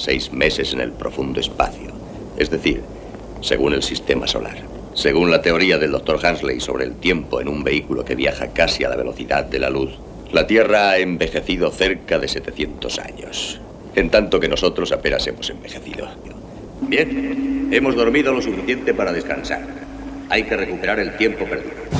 seis meses en el profundo espacio, es decir, según el sistema solar. Según la teoría del Dr. Hansley sobre el tiempo en un vehículo que viaja casi a la velocidad de la luz, la Tierra ha envejecido cerca de 700 años, en tanto que nosotros apenas hemos envejecido. Bien, hemos dormido lo suficiente para descansar. Hay que recuperar el tiempo perdido.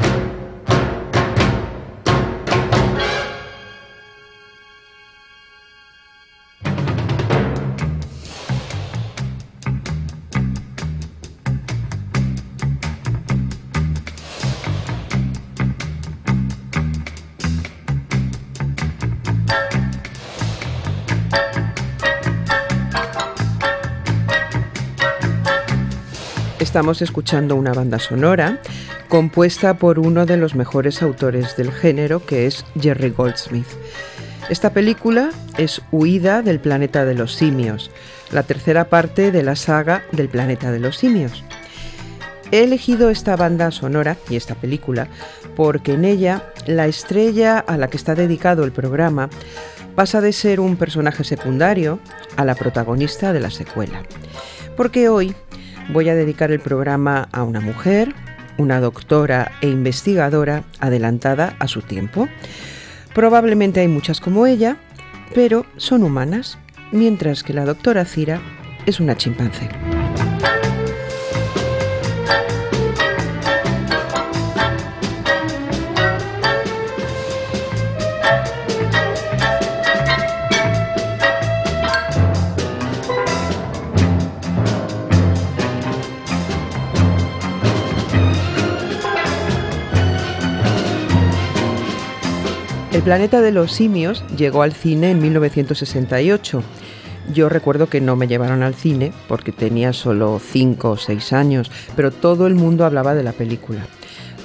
Estamos escuchando una banda sonora compuesta por uno de los mejores autores del género, que es Jerry Goldsmith. Esta película es Huida del planeta de los simios, la tercera parte de la saga del planeta de los simios. He elegido esta banda sonora y esta película porque en ella la estrella a la que está dedicado el programa pasa de ser un personaje secundario a la protagonista de la secuela. Porque hoy voy a dedicar el programa a una mujer, una doctora e investigadora adelantada a su tiempo. Probablemente hay muchas como ella, pero son humanas, mientras que la doctora Cira es una chimpancé. El planeta de los simios llegó al cine en 1968. Yo recuerdo que no me llevaron al cine porque tenía solo 5 o 6 años, pero todo el mundo hablaba de la película.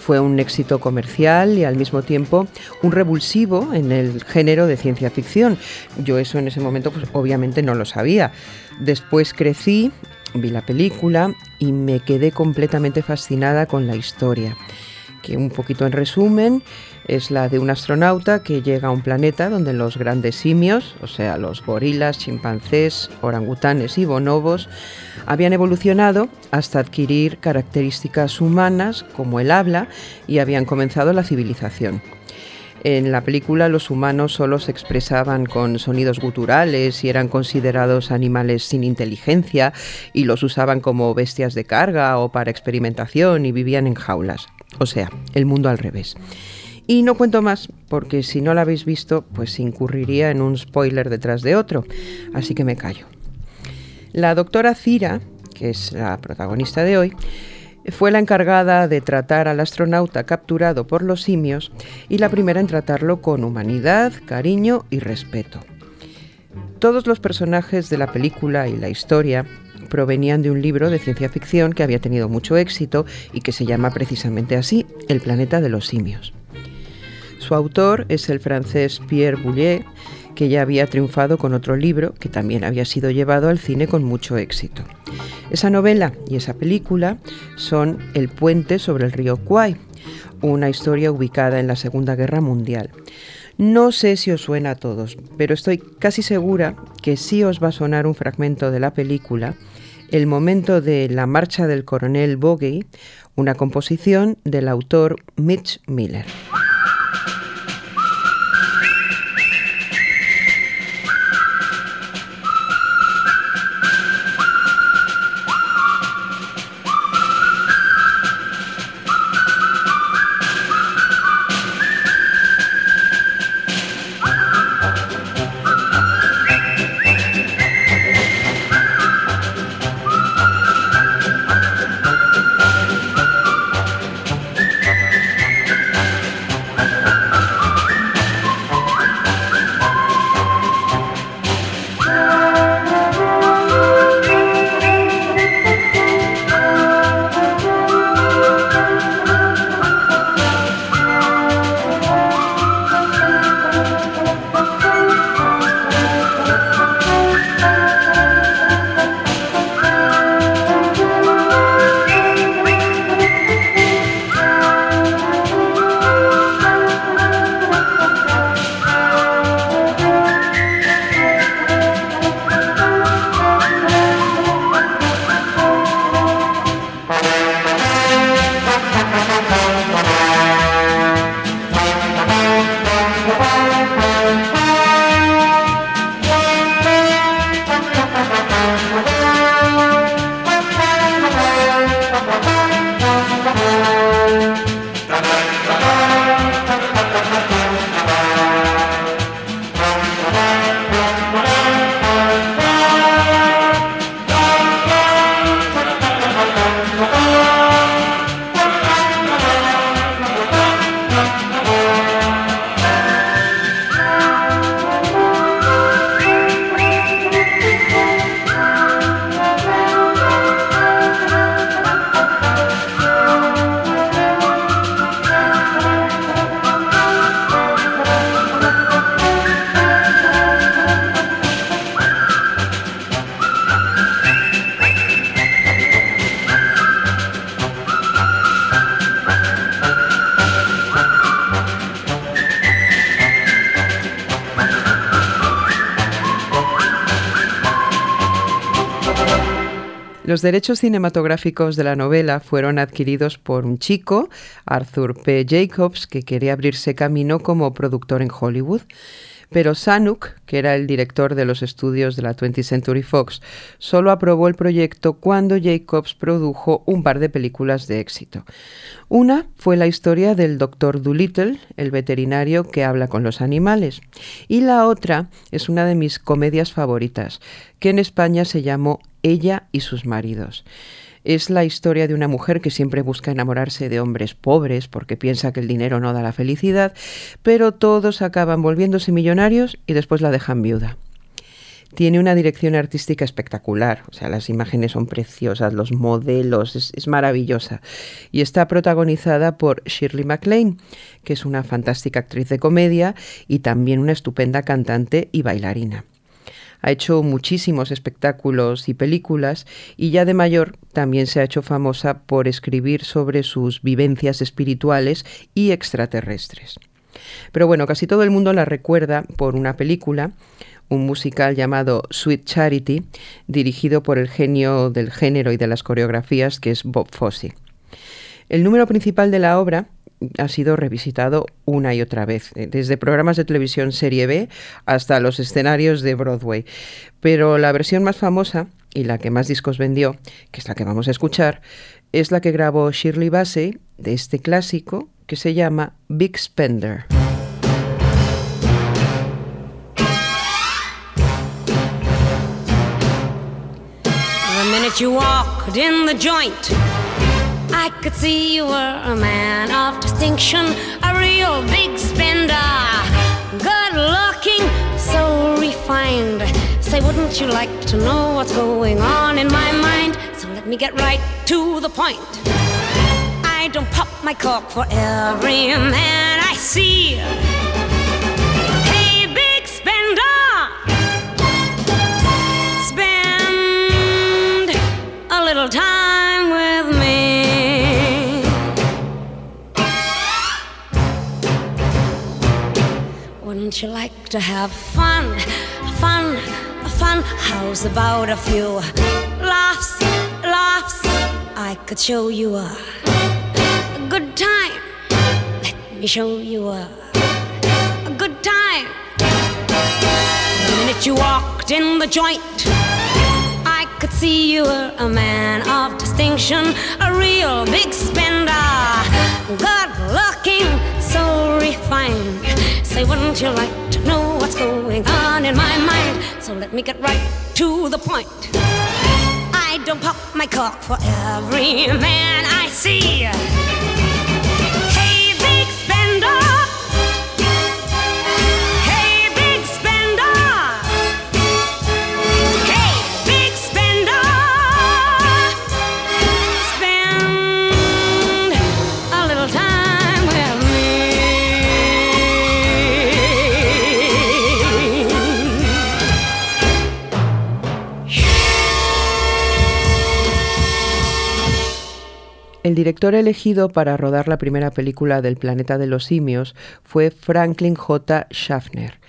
Fue un éxito comercial y al mismo tiempo un revulsivo en el género de ciencia ficción. Yo eso en ese momento pues obviamente no lo sabía. Después crecí, vi la película y me quedé completamente fascinada con la historia que un poquito en resumen es la de un astronauta que llega a un planeta donde los grandes simios, o sea, los gorilas, chimpancés, orangutanes y bonobos, habían evolucionado hasta adquirir características humanas como el habla y habían comenzado la civilización. En la película los humanos solo se expresaban con sonidos guturales y eran considerados animales sin inteligencia y los usaban como bestias de carga o para experimentación y vivían en jaulas. O sea, el mundo al revés. Y no cuento más, porque si no la habéis visto, pues incurriría en un spoiler detrás de otro, así que me callo. La doctora Cira, que es la protagonista de hoy, fue la encargada de tratar al astronauta capturado por los simios y la primera en tratarlo con humanidad, cariño y respeto. Todos los personajes de la película y la historia provenían de un libro de ciencia ficción que había tenido mucho éxito y que se llama precisamente así, El planeta de los simios. Su autor es el francés Pierre Bouillet, que ya había triunfado con otro libro que también había sido llevado al cine con mucho éxito. Esa novela y esa película son El puente sobre el río Kwai, una historia ubicada en la Segunda Guerra Mundial. No sé si os suena a todos, pero estoy casi segura que sí os va a sonar un fragmento de la película, el momento de La marcha del coronel Bogey, una composición del autor Mitch Miller. Los derechos cinematográficos de la novela fueron adquiridos por un chico, Arthur P. Jacobs, que quería abrirse camino como productor en Hollywood. Pero Sanuk, que era el director de los estudios de la 20th Century Fox, solo aprobó el proyecto cuando Jacobs produjo un par de películas de éxito. Una fue la historia del Dr. Dolittle, el veterinario que habla con los animales, y la otra es una de mis comedias favoritas, que en España se llamó Ella y sus maridos. Es la historia de una mujer que siempre busca enamorarse de hombres pobres porque piensa que el dinero no da la felicidad, pero todos acaban volviéndose millonarios y después la dejan viuda. Tiene una dirección artística espectacular, o sea, las imágenes son preciosas, los modelos, es, es maravillosa. Y está protagonizada por Shirley MacLaine, que es una fantástica actriz de comedia y también una estupenda cantante y bailarina. Ha hecho muchísimos espectáculos y películas y ya de mayor también se ha hecho famosa por escribir sobre sus vivencias espirituales y extraterrestres. Pero bueno, casi todo el mundo la recuerda por una película, un musical llamado Sweet Charity, dirigido por el genio del género y de las coreografías que es Bob Fosse. El número principal de la obra ha sido revisitado una y otra vez, eh, desde programas de televisión serie B hasta los escenarios de Broadway. Pero la versión más famosa y la que más discos vendió, que es la que vamos a escuchar, es la que grabó Shirley Bassey de este clásico que se llama Big Spender. I could see you were a man of distinction, a real big spender. Good looking, so refined. Say, wouldn't you like to know what's going on in my mind? So let me get right to the point. I don't pop my cork for every man I see. Hey, big spender! spend a little time Wouldn't you like to have fun? Fun, fun. How's about a few laughs, laughs? I could show you a, good time. Let me show you a, a good time. The minute you walked in the joint, I could see you were a man of distinction, a real big spender, good looking, so refined. Say, wouldn't you like to know what's going on in my mind? So let me get right to the point. I don't pop my cork for every man I see. Hey, big spender. Director elegido para rodar la primera película del planeta de los simios fue Franklin J. Schaffner.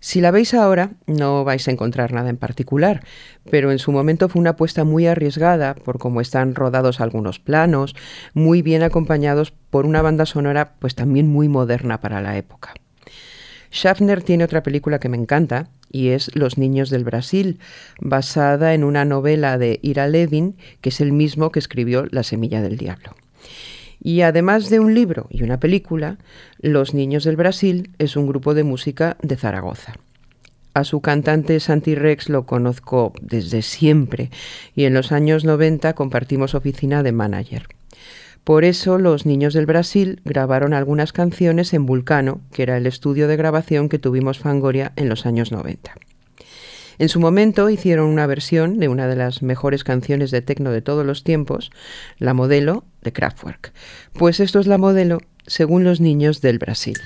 Si la veis ahora, no vais a encontrar nada en particular, pero en su momento fue una apuesta muy arriesgada por cómo están rodados algunos planos, muy bien acompañados por una banda sonora pues también muy moderna para la época. Schaffner tiene otra película que me encanta y es Los Niños del Brasil, basada en una novela de Ira Levin, que es el mismo que escribió La Semilla del Diablo. Y además de un libro y una película, Los Niños del Brasil es un grupo de música de Zaragoza. A su cantante Santi Rex lo conozco desde siempre y en los años 90 compartimos oficina de manager. Por eso los niños del Brasil grabaron algunas canciones en Vulcano, que era el estudio de grabación que tuvimos Fangoria en los años 90. En su momento hicieron una versión de una de las mejores canciones de tecno de todos los tiempos, La Modelo de Kraftwerk. Pues esto es La Modelo según los niños del Brasil.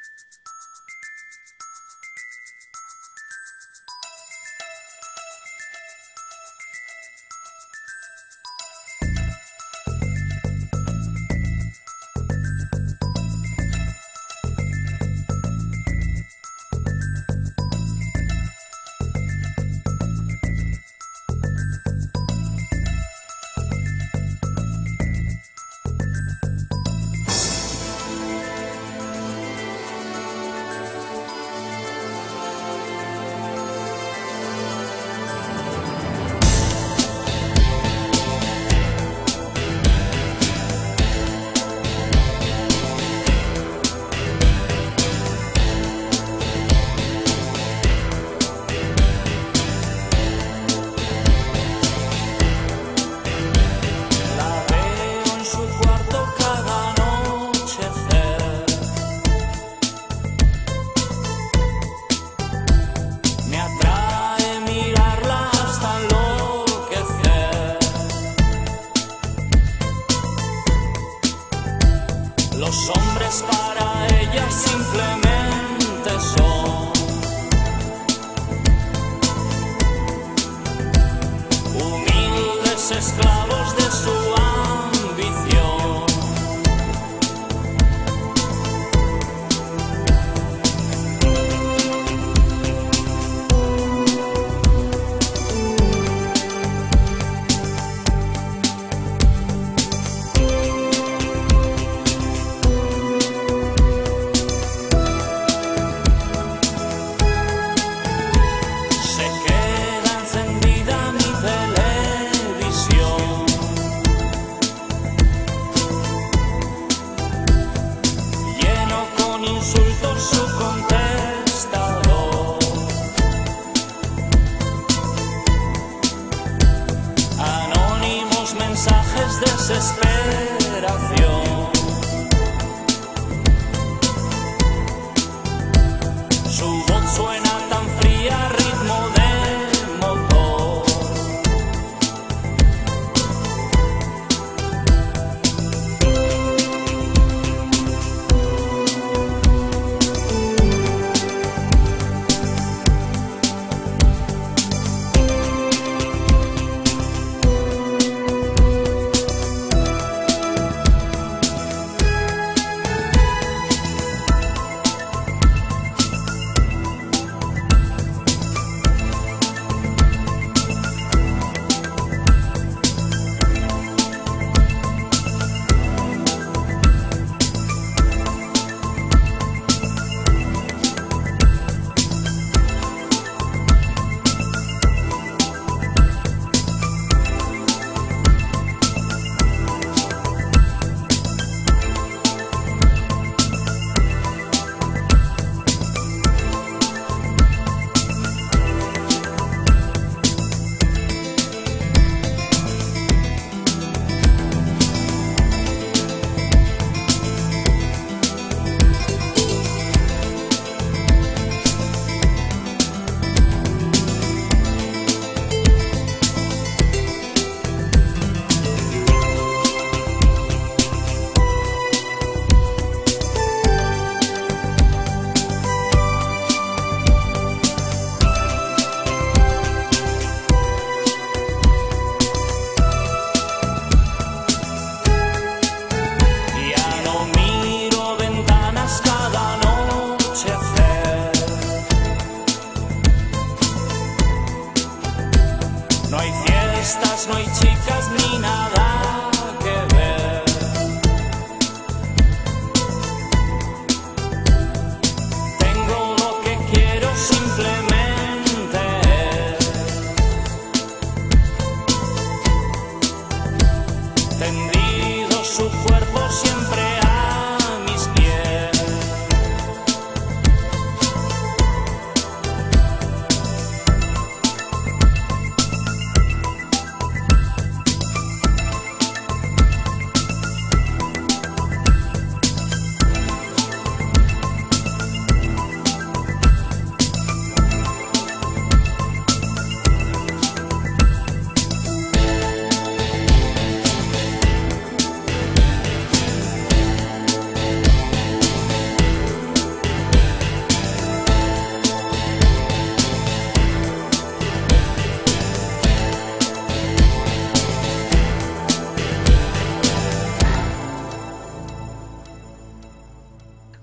Mensajes de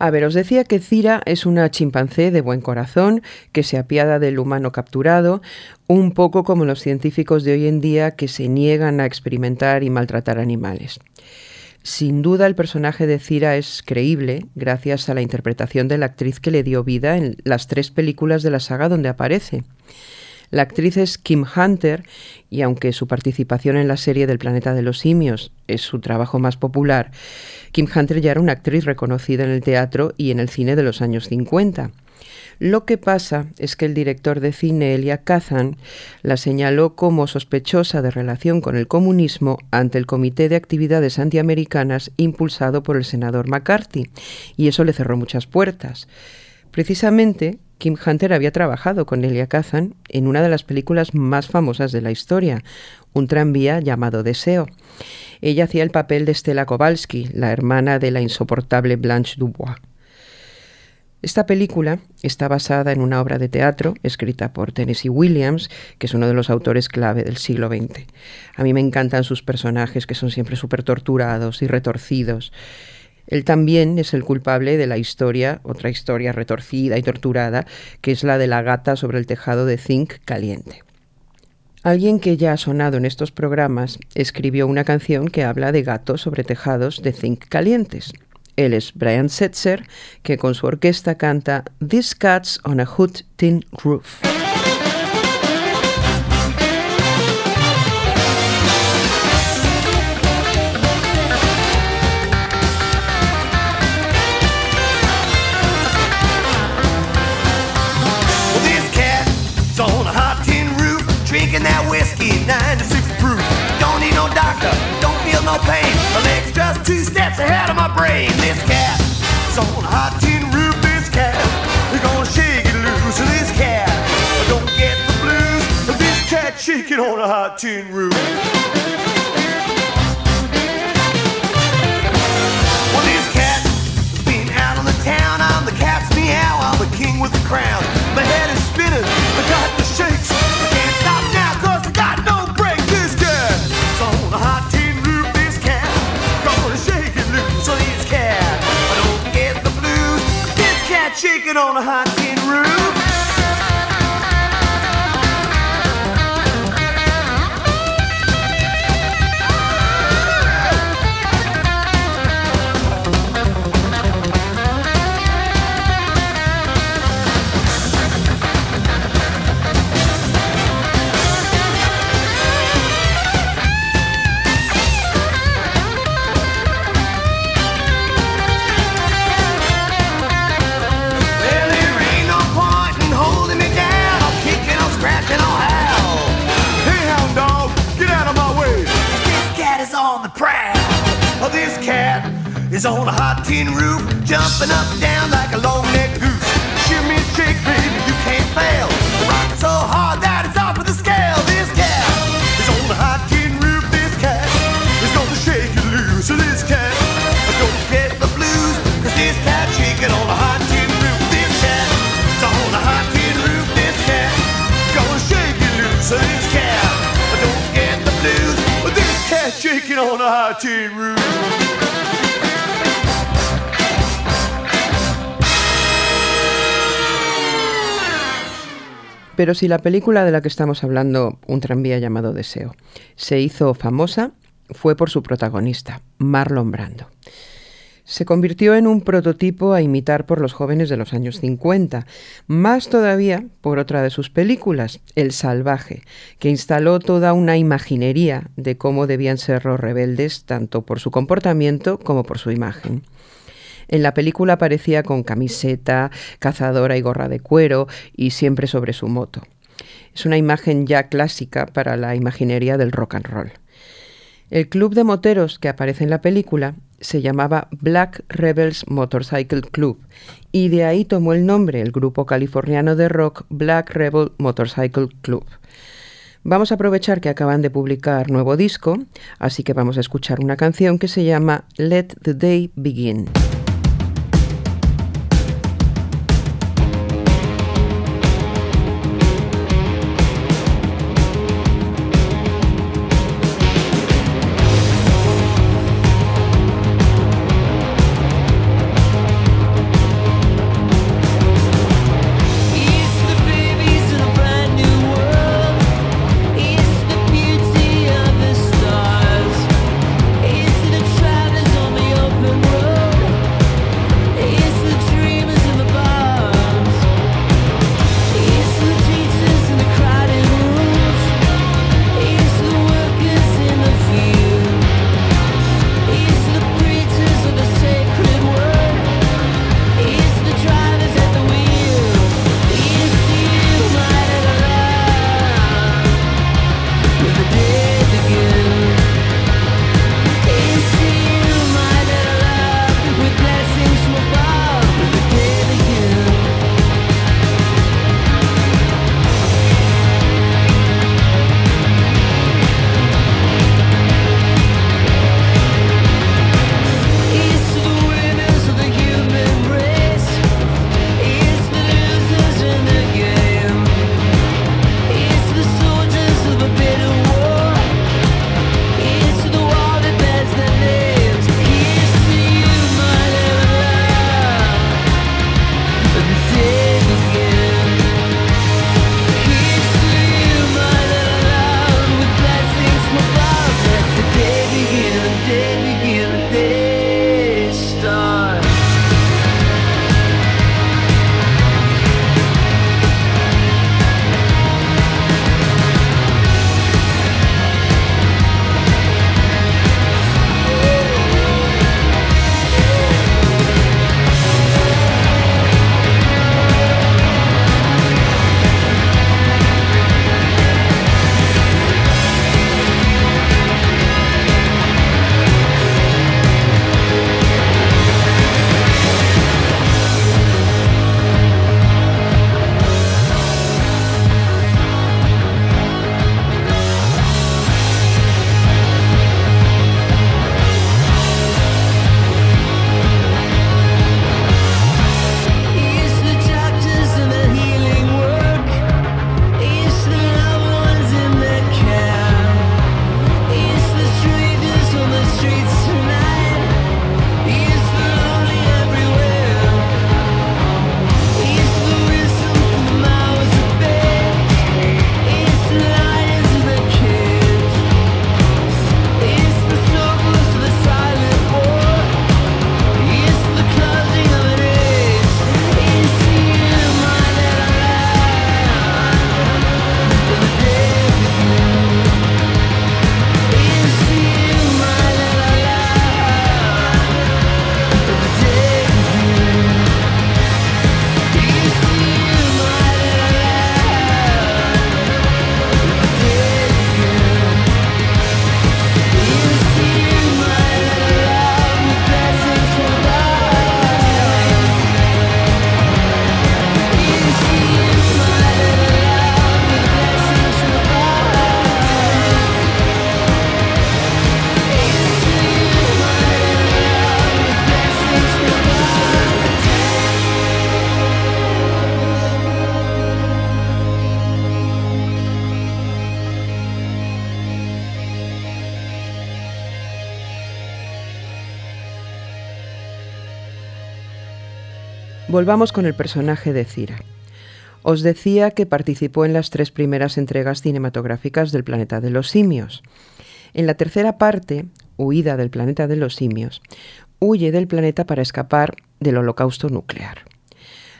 A ver, os decía que Cira es una chimpancé de buen corazón que se apiada del humano capturado, un poco como los científicos de hoy en día que se niegan a experimentar y maltratar animales. Sin duda el personaje de Cira es creíble gracias a la interpretación de la actriz que le dio vida en las tres películas de la saga donde aparece. La actriz es Kim Hunter y aunque su participación en la serie del Planeta de los Simios es su trabajo más popular, Kim Hunter ya era una actriz reconocida en el teatro y en el cine de los años 50. Lo que pasa es que el director de cine Elia Kazan la señaló como sospechosa de relación con el comunismo ante el Comité de Actividades Antiamericanas impulsado por el senador McCarthy, y eso le cerró muchas puertas. Precisamente, Kim Hunter había trabajado con Elia Kazan en una de las películas más famosas de la historia, un tranvía llamado Deseo. Ella hacía el papel de Stella Kowalski, la hermana de la insoportable Blanche Dubois. Esta película está basada en una obra de teatro escrita por Tennessee Williams, que es uno de los autores clave del siglo XX. A mí me encantan sus personajes, que son siempre súper torturados y retorcidos. Él también es el culpable de la historia, otra historia retorcida y torturada, que es la de la gata sobre el tejado de zinc caliente. Alguien que ya ha sonado en estos programas escribió una canción que habla de gatos sobre tejados de zinc calientes. Él es Brian Setzer, que con su orquesta canta These Cats on a Hood Tin Roof. No pain. My leg's just two steps ahead of my brain. This cat's on a hot tin roof. This cat, we're gonna shake it loose. This cat, don't get the blues. This cat shaking on a hot tin roof. Pero si la película de la que estamos hablando, Un tranvía llamado Deseo, se hizo famosa, fue por su protagonista, Marlon Brando. Se convirtió en un prototipo a imitar por los jóvenes de los años 50, más todavía por otra de sus películas, El Salvaje, que instaló toda una imaginería de cómo debían ser los rebeldes, tanto por su comportamiento como por su imagen. En la película aparecía con camiseta, cazadora y gorra de cuero y siempre sobre su moto. Es una imagen ya clásica para la imaginería del rock and roll. El club de moteros que aparece en la película se llamaba Black Rebels Motorcycle Club y de ahí tomó el nombre el grupo californiano de rock Black Rebel Motorcycle Club. Vamos a aprovechar que acaban de publicar nuevo disco, así que vamos a escuchar una canción que se llama Let the Day Begin. Volvamos con el personaje de Cira. Os decía que participó en las tres primeras entregas cinematográficas del Planeta de los Simios. En la tercera parte, Huida del Planeta de los Simios, huye del planeta para escapar del holocausto nuclear.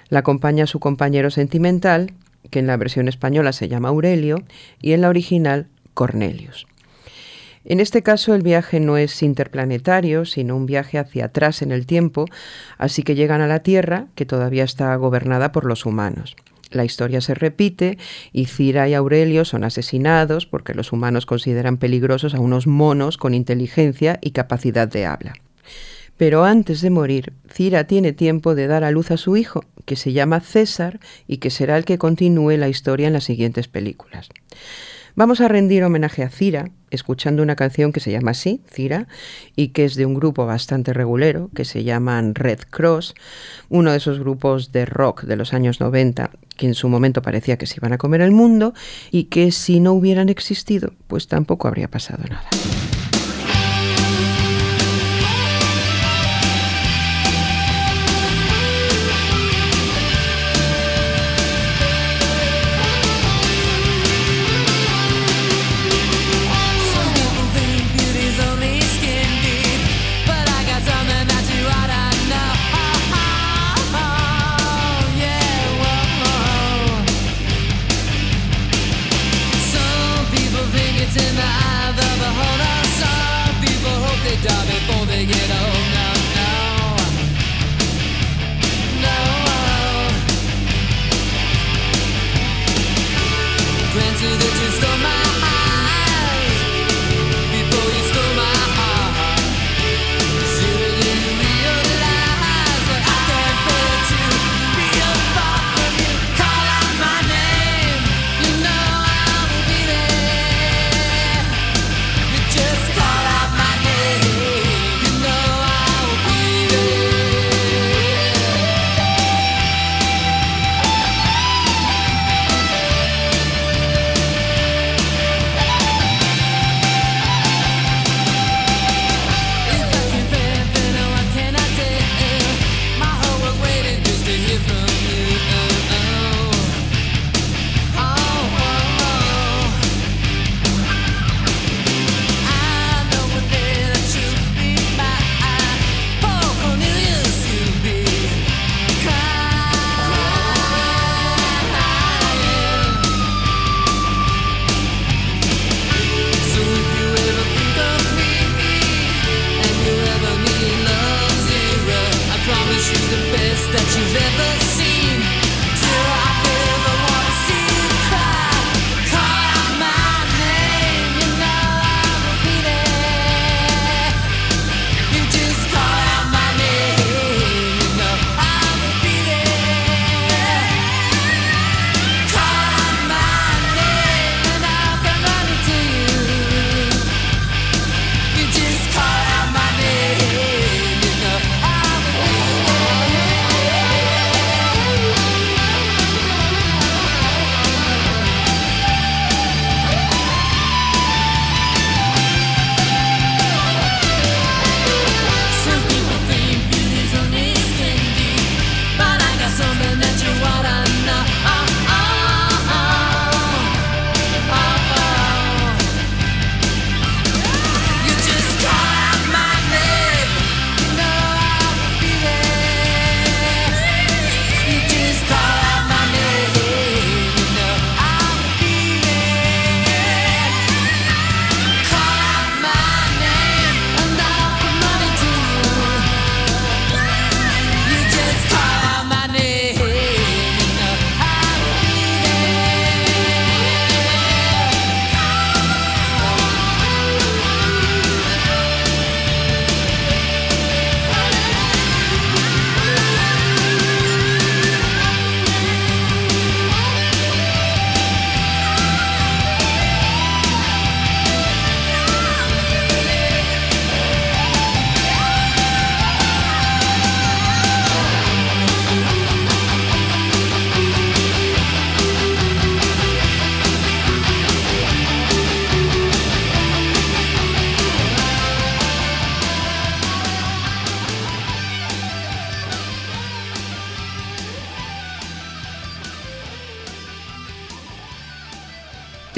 La acompaña su compañero sentimental, que en la versión española se llama Aurelio y en la original Cornelius. En este caso el viaje no es interplanetario, sino un viaje hacia atrás en el tiempo, así que llegan a la Tierra, que todavía está gobernada por los humanos. La historia se repite y Cira y Aurelio son asesinados porque los humanos consideran peligrosos a unos monos con inteligencia y capacidad de habla. Pero antes de morir, Cira tiene tiempo de dar a luz a su hijo, que se llama César y que será el que continúe la historia en las siguientes películas. Vamos a rendir homenaje a Cira, escuchando una canción que se llama así, Cira, y que es de un grupo bastante regulero, que se llaman Red Cross, uno de esos grupos de rock de los años 90, que en su momento parecía que se iban a comer el mundo, y que si no hubieran existido, pues tampoco habría pasado nada.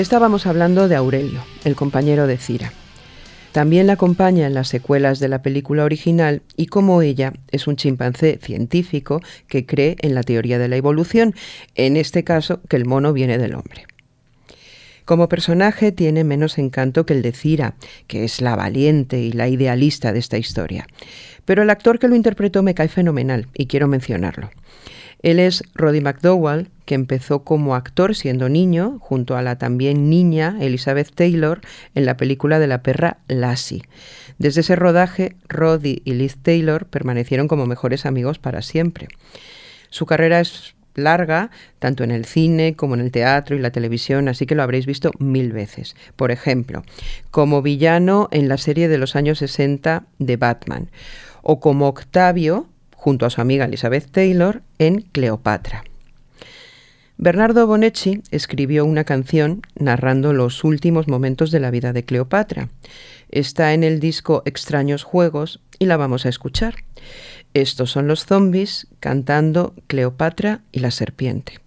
Estábamos hablando de Aurelio, el compañero de Cira. También la acompaña en las secuelas de la película original y como ella es un chimpancé científico que cree en la teoría de la evolución, en este caso que el mono viene del hombre. Como personaje tiene menos encanto que el de Cira, que es la valiente y la idealista de esta historia. Pero el actor que lo interpretó me cae fenomenal y quiero mencionarlo. Él es Roddy McDowall, que empezó como actor siendo niño, junto a la también niña Elizabeth Taylor, en la película de la perra Lassie. Desde ese rodaje, Roddy y Liz Taylor permanecieron como mejores amigos para siempre. Su carrera es larga, tanto en el cine como en el teatro y la televisión, así que lo habréis visto mil veces. Por ejemplo, como villano en la serie de los años 60 de Batman, o como Octavio, junto a su amiga Elizabeth Taylor, en Cleopatra. Bernardo Bonecci escribió una canción narrando los últimos momentos de la vida de Cleopatra. Está en el disco Extraños Juegos y la vamos a escuchar. Estos son los zombies cantando Cleopatra y la serpiente.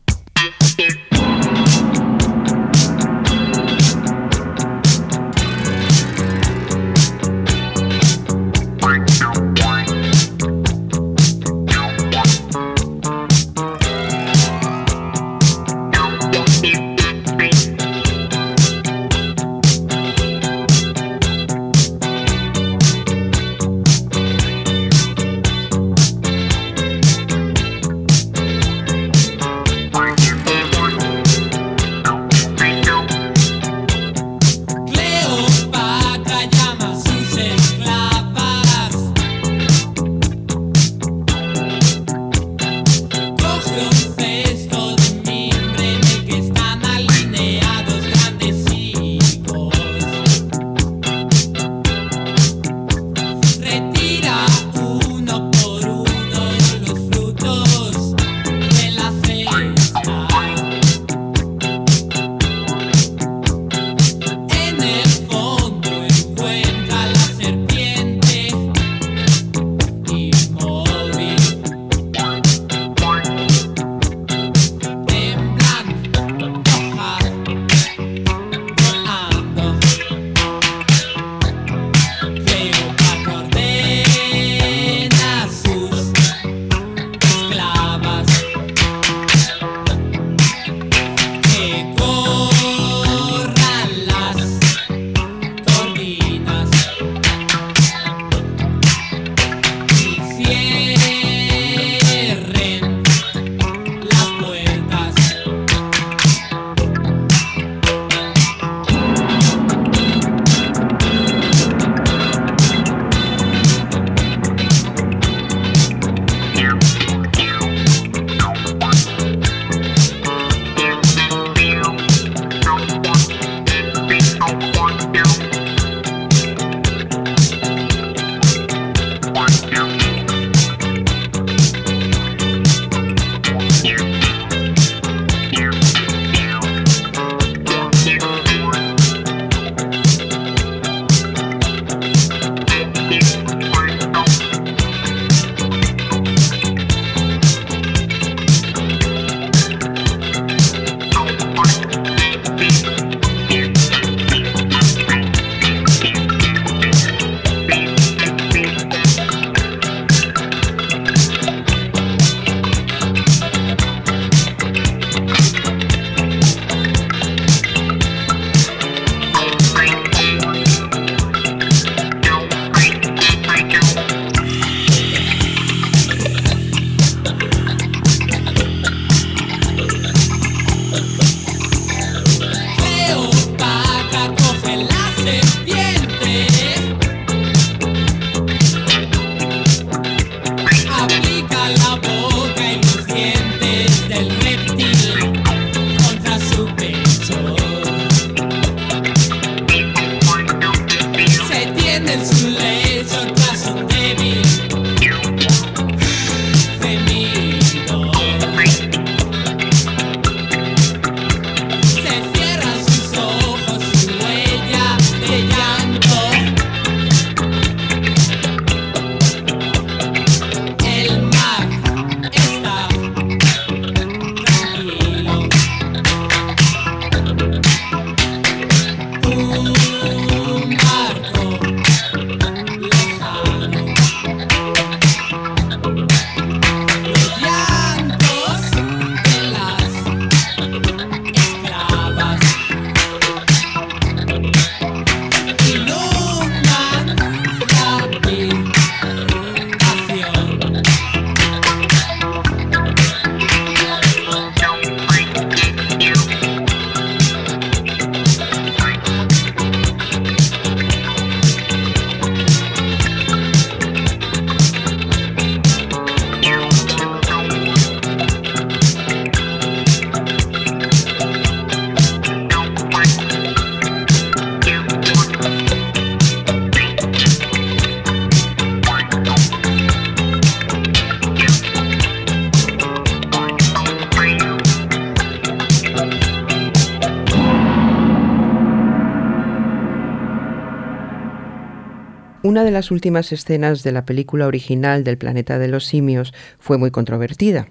Últimas escenas de la película original del planeta de los simios fue muy controvertida.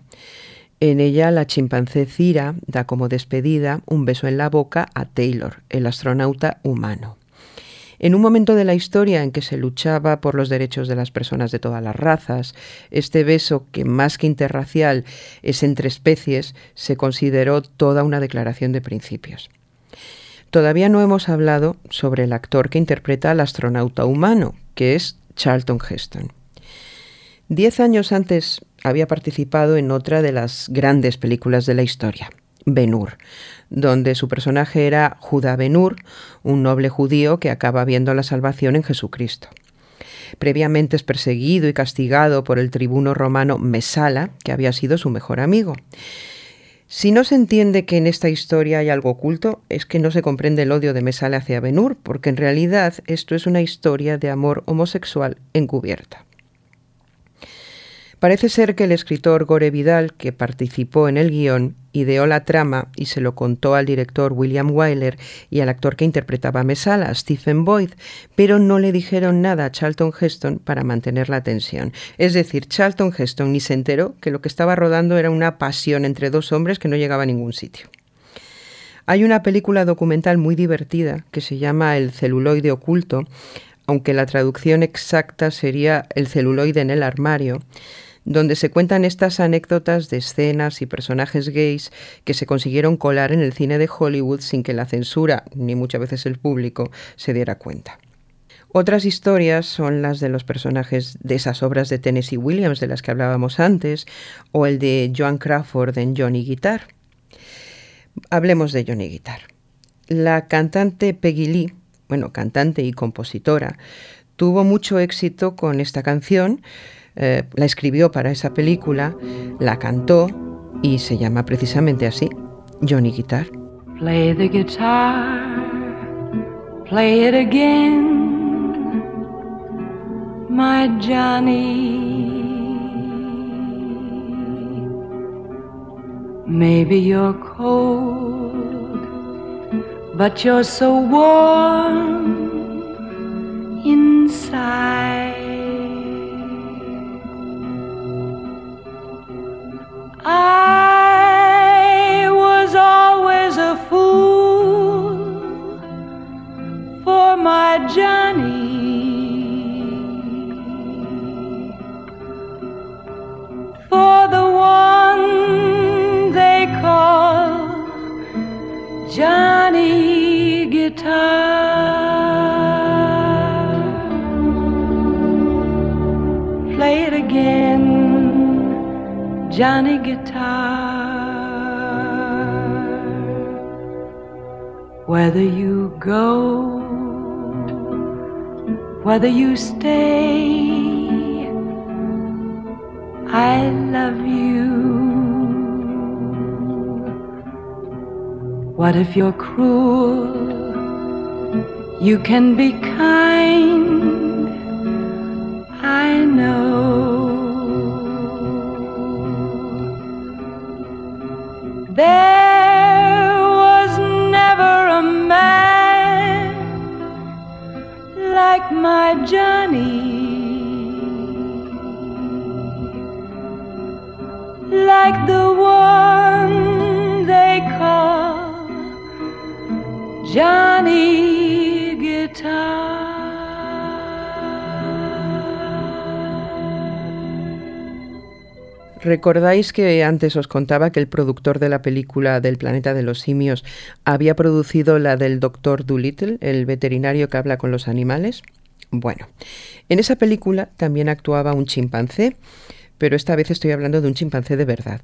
En ella la chimpancé Cira da como despedida un beso en la boca a Taylor, el astronauta humano. En un momento de la historia en que se luchaba por los derechos de las personas de todas las razas, este beso, que más que interracial es entre especies, se consideró toda una declaración de principios. Todavía no hemos hablado sobre el actor que interpreta al astronauta humano, que es Charlton Heston. Diez años antes había participado en otra de las grandes películas de la historia, Ben-Hur, donde su personaje era Judá Ben-Hur, un noble judío que acaba viendo la salvación en Jesucristo. Previamente es perseguido y castigado por el tribuno romano Mesala, que había sido su mejor amigo. Si no se entiende que en esta historia hay algo oculto, es que no se comprende el odio de Mesala hacia Ben-Hur, porque en realidad esto es una historia de amor homosexual encubierta. Parece ser que el escritor Gore Vidal, que participó en el guion, ideó la trama y se lo contó al director William Wyler y al actor que interpretaba a Mesala, Stephen Boyd, pero no le dijeron nada a Charlton Heston para mantener la tensión. Es decir, Charlton Heston ni se enteró que lo que estaba rodando era una pasión entre dos hombres que no llegaba a ningún sitio. Hay una película documental muy divertida que se llama El celuloide oculto, aunque la traducción exacta sería El celuloide en el armario, donde se cuentan estas anécdotas de escenas y personajes gays que se consiguieron colar en el cine de Hollywood sin que la censura, ni muchas veces el público, se diera cuenta. Otras historias son las de los personajes de esas obras de Tennessee Williams de las que hablábamos antes, o el de Joan Crawford en Johnny Guitar. Hablemos de Johnny Guitar. La cantante Peggy Lee, bueno, cantante y compositora, tuvo mucho éxito con esta canción, eh, la escribió para esa película, la cantó y se llama precisamente así, Johnny Guitar. Play the guitar, play it again, my Johnny. Maybe you're cold, but you're so warm inside. I was always a fool for my Johnny. For the one they call Johnny Guitar. Again. Johnny Guitar. Whether you go, whether you stay, I love you. What if you're cruel? You can be kind, I know. There was never a man like my Johnny, like the one they call Johnny Guitar. ¿Recordáis que antes os contaba que el productor de la película del planeta de los simios había producido la del Doctor Dolittle, el veterinario que habla con los animales? Bueno, en esa película también actuaba un chimpancé, pero esta vez estoy hablando de un chimpancé de verdad.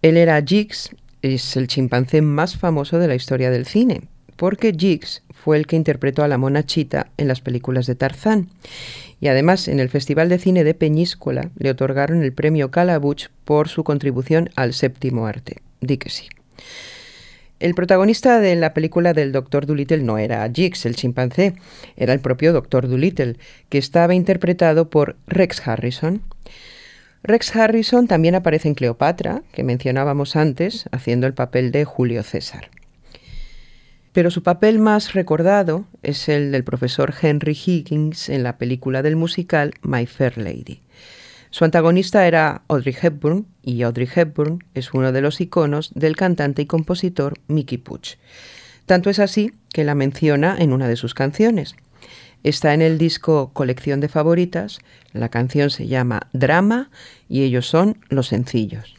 Él era Jigs, es el chimpancé más famoso de la historia del cine, porque Jigs fue el que interpretó a la mona Chita en las películas de Tarzán. Y además, en el Festival de Cine de Peñíscola le otorgaron el premio Calabuch por su contribución al séptimo arte. Di que sí. El protagonista de la película del Doctor Dolittle no era Jigs, el chimpancé, era el propio Doctor Dolittle, que estaba interpretado por Rex Harrison. Rex Harrison también aparece en Cleopatra, que mencionábamos antes, haciendo el papel de Julio César. Pero su papel más recordado es el del profesor Henry Higgins en la película del musical My Fair Lady. Su antagonista era Audrey Hepburn y Audrey Hepburn es uno de los iconos del cantante y compositor Mickey Puch. Tanto es así que la menciona en una de sus canciones. Está en el disco Colección de Favoritas, la canción se llama Drama y ellos son Los Sencillos.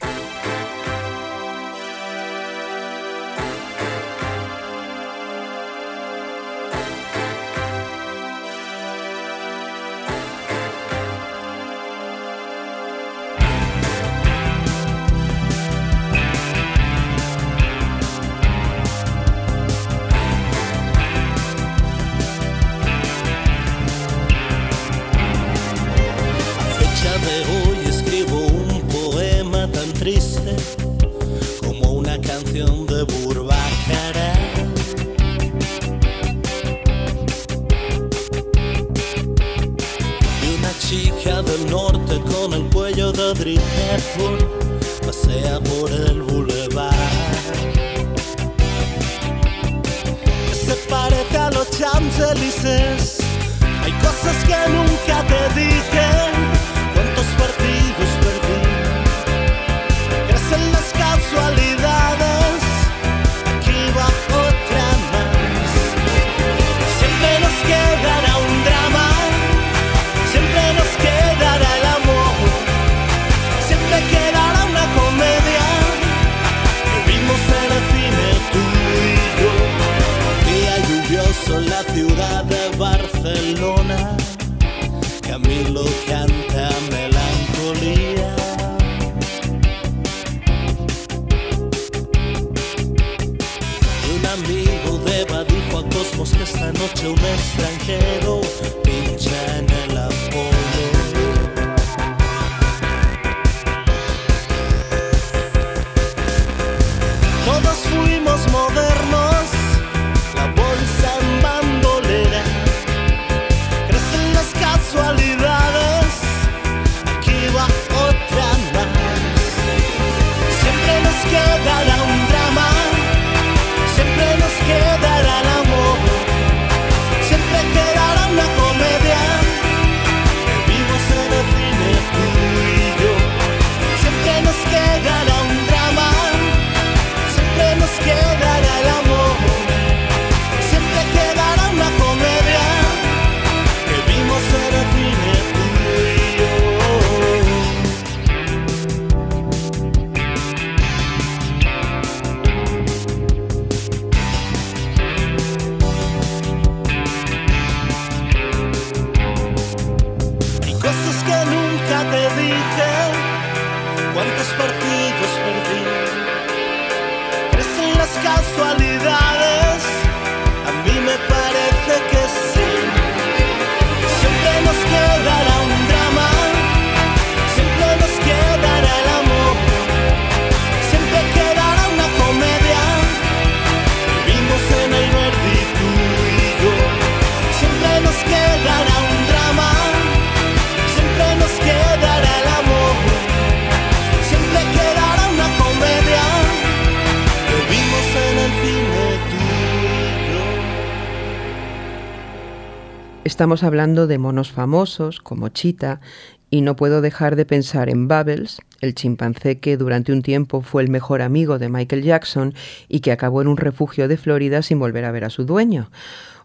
Estamos hablando de monos famosos como Chita y no puedo dejar de pensar en Bubbles, el chimpancé que durante un tiempo fue el mejor amigo de Michael Jackson y que acabó en un refugio de Florida sin volver a ver a su dueño.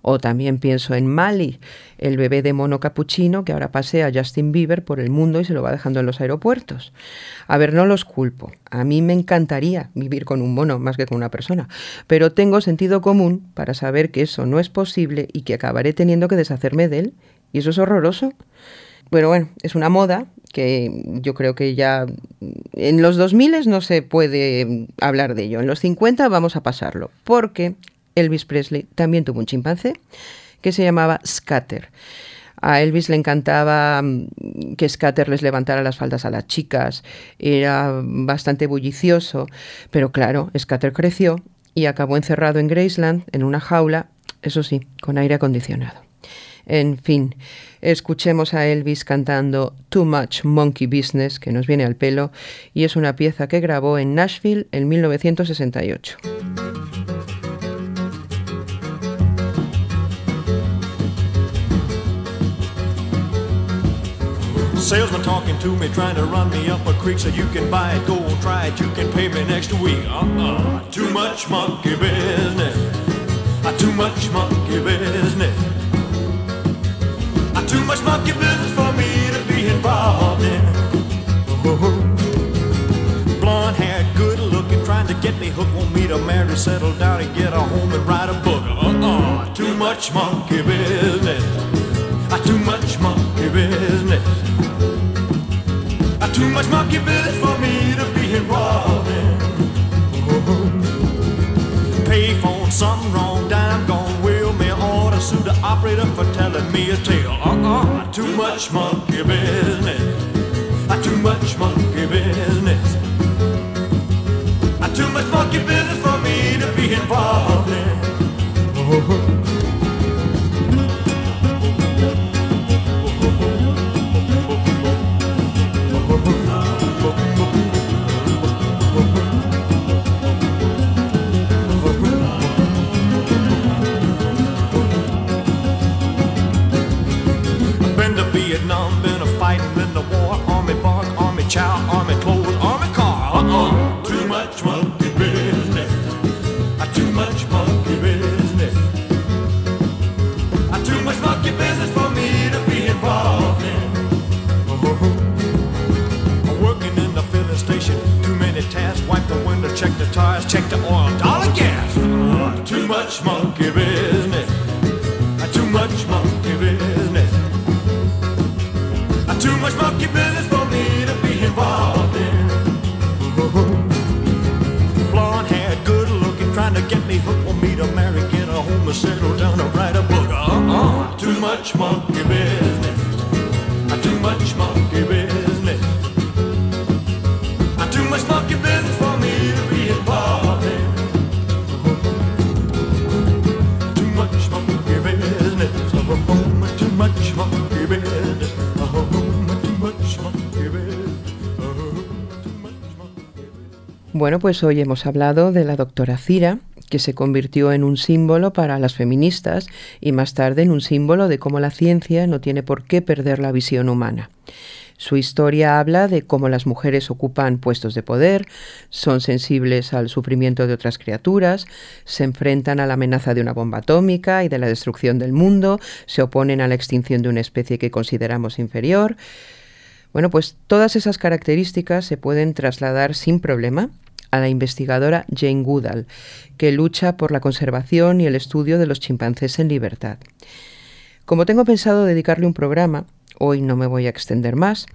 O también pienso en Mali, el bebé de mono capuchino que ahora pasea a Justin Bieber por el mundo y se lo va dejando en los aeropuertos. A ver, no los culpo. A mí me encantaría vivir con un mono más que con una persona, pero tengo sentido común para saber que eso no es posible y que acabaré teniendo que deshacerme de él. ¿Y eso es horroroso? Bueno, bueno, es una moda que yo creo que ya en los 2000 no se puede hablar de ello. En los 50 vamos a pasarlo, porque Elvis Presley también tuvo un chimpancé que se llamaba Scatter. A Elvis le encantaba mm, que Scatter les levantara las faldas a las chicas, era bastante bullicioso, pero claro, Scatter creció y acabó encerrado en Graceland, en una jaula, eso sí, con aire acondicionado. En fin, escuchemos a Elvis cantando Too Much Monkey Business, que nos viene al pelo, y es una pieza que grabó en Nashville en 1968. Salesman talking to me, trying to run me up a creek so you can buy it, go try it, you can pay me next week. Uh-uh, too much monkey business. Uh, too much monkey business. Uh, too much monkey business for me to be involved in. Oh, blonde hair, good looking, trying to get me hooked, want me to marry, settle down and get a home and write a book. Uh-uh, too much monkey business. Uh, too much monkey business. Too much monkey business for me to be involved in. Pay phone, something wrong, dime gone, will me order, sue the operator for telling me a tale. Uh-uh, too much monkey business. Uh, too much monkey business. Uh, too much monkey business for me to be involved Bueno, pues hoy hemos hablado de la doctora Cira, que se convirtió en un símbolo para las feministas y más tarde en un símbolo de cómo la ciencia no tiene por qué perder la visión humana. Su historia habla de cómo las mujeres ocupan puestos de poder, son sensibles al sufrimiento de otras criaturas, se enfrentan a la amenaza de una bomba atómica y de la destrucción del mundo, se oponen a la extinción de una especie que consideramos inferior. Bueno, pues todas esas características se pueden trasladar sin problema a la investigadora Jane Goodall, que lucha por la conservación y el estudio de los chimpancés en libertad. Como tengo pensado dedicarle un programa, hoy no me voy a extender más,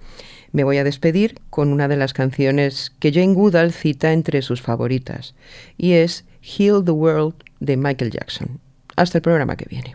me voy a despedir con una de las canciones que Jane Goodall cita entre sus favoritas, y es Heal the World de Michael Jackson. Hasta el programa que viene.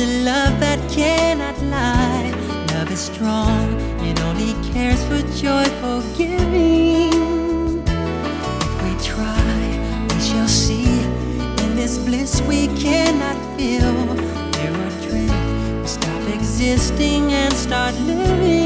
a love that cannot lie. Love is strong, it only cares for joy, giving. If we try, we shall see. In this bliss we cannot feel. There are dreams. Stop existing and start living.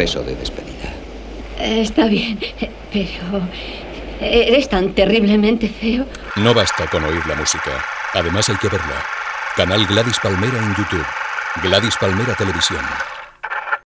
beso de despedida. Eh, está bien, pero eres tan terriblemente feo. No basta con oír la música. Además hay que verla. Canal Gladys Palmera en YouTube. Gladys Palmera Televisión.